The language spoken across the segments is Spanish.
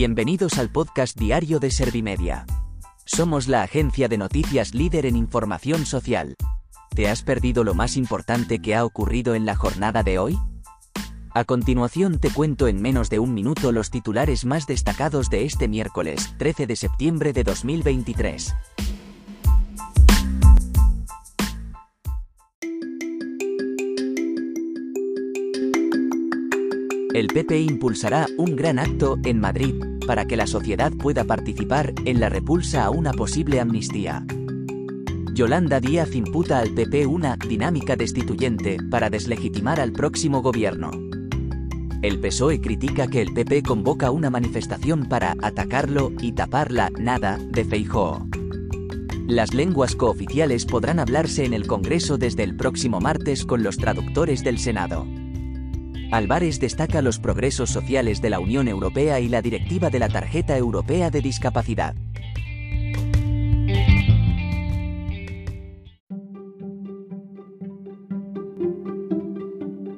Bienvenidos al podcast diario de Servimedia. Somos la agencia de noticias líder en información social. ¿Te has perdido lo más importante que ha ocurrido en la jornada de hoy? A continuación te cuento en menos de un minuto los titulares más destacados de este miércoles, 13 de septiembre de 2023. El PP impulsará un gran acto en Madrid para que la sociedad pueda participar en la repulsa a una posible amnistía. Yolanda Díaz imputa al PP una dinámica destituyente para deslegitimar al próximo gobierno. El PSOE critica que el PP convoca una manifestación para atacarlo y tapar la nada de Feijóo. Las lenguas cooficiales podrán hablarse en el Congreso desde el próximo martes con los traductores del Senado. Álvarez destaca los progresos sociales de la Unión Europea y la directiva de la Tarjeta Europea de Discapacidad.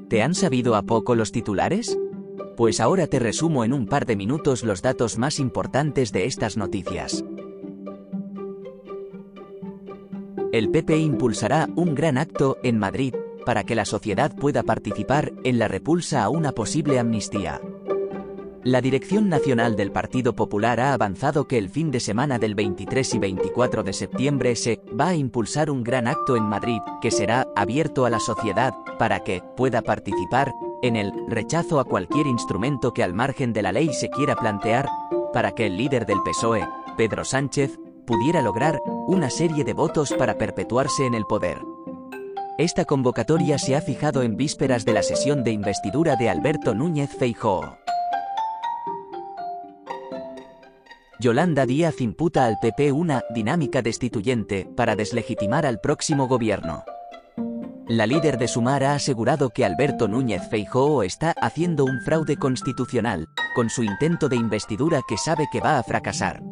¿Te han sabido a poco los titulares? Pues ahora te resumo en un par de minutos los datos más importantes de estas noticias. El PP impulsará un gran acto en Madrid para que la sociedad pueda participar en la repulsa a una posible amnistía. La Dirección Nacional del Partido Popular ha avanzado que el fin de semana del 23 y 24 de septiembre se va a impulsar un gran acto en Madrid, que será abierto a la sociedad, para que pueda participar en el rechazo a cualquier instrumento que al margen de la ley se quiera plantear, para que el líder del PSOE, Pedro Sánchez, pudiera lograr una serie de votos para perpetuarse en el poder. Esta convocatoria se ha fijado en vísperas de la sesión de investidura de Alberto Núñez Feijóo. Yolanda Díaz imputa al PP una dinámica destituyente para deslegitimar al próximo gobierno. La líder de Sumar ha asegurado que Alberto Núñez Feijóo está haciendo un fraude constitucional, con su intento de investidura que sabe que va a fracasar.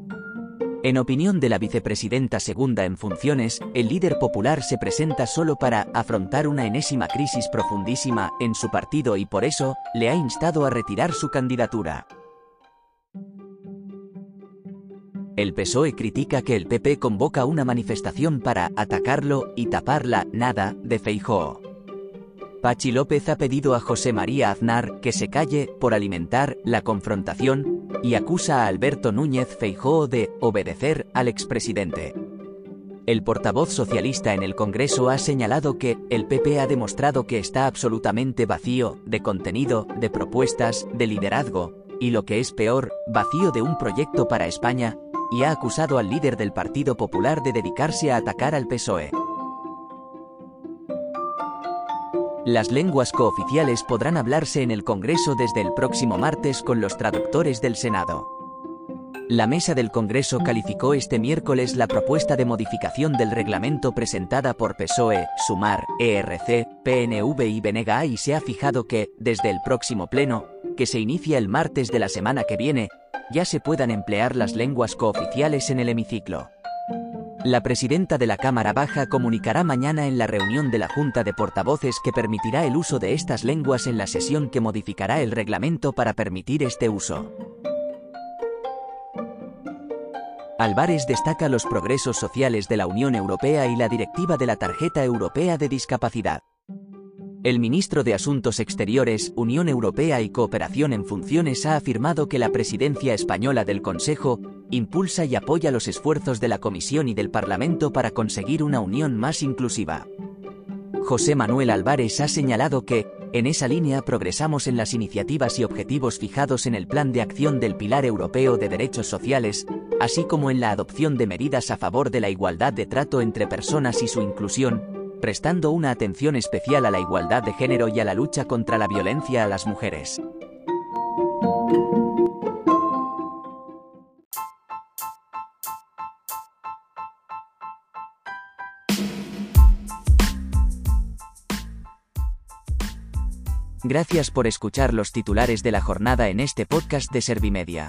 En opinión de la vicepresidenta segunda en funciones, el líder popular se presenta solo para afrontar una enésima crisis profundísima en su partido y por eso le ha instado a retirar su candidatura. El PSOE critica que el PP convoca una manifestación para atacarlo y tapar la nada de Feijóo. Pachi López ha pedido a José María Aznar que se calle por alimentar la confrontación y acusa a Alberto Núñez Feijóo de obedecer al expresidente. El portavoz socialista en el Congreso ha señalado que el PP ha demostrado que está absolutamente vacío de contenido, de propuestas, de liderazgo, y lo que es peor, vacío de un proyecto para España, y ha acusado al líder del Partido Popular de dedicarse a atacar al PSOE. Las lenguas cooficiales podrán hablarse en el Congreso desde el próximo martes con los traductores del Senado. La mesa del Congreso calificó este miércoles la propuesta de modificación del reglamento presentada por PSOE, Sumar, ERC, PNV y Benega y se ha fijado que, desde el próximo pleno, que se inicia el martes de la semana que viene, ya se puedan emplear las lenguas cooficiales en el hemiciclo. La presidenta de la Cámara Baja comunicará mañana en la reunión de la Junta de Portavoces que permitirá el uso de estas lenguas en la sesión que modificará el reglamento para permitir este uso. Álvarez destaca los progresos sociales de la Unión Europea y la directiva de la Tarjeta Europea de Discapacidad. El ministro de Asuntos Exteriores, Unión Europea y Cooperación en Funciones ha afirmado que la presidencia española del Consejo impulsa y apoya los esfuerzos de la Comisión y del Parlamento para conseguir una unión más inclusiva. José Manuel Álvarez ha señalado que, en esa línea progresamos en las iniciativas y objetivos fijados en el Plan de Acción del Pilar Europeo de Derechos Sociales, así como en la adopción de medidas a favor de la igualdad de trato entre personas y su inclusión, prestando una atención especial a la igualdad de género y a la lucha contra la violencia a las mujeres. Gracias por escuchar los titulares de la jornada en este podcast de Servimedia.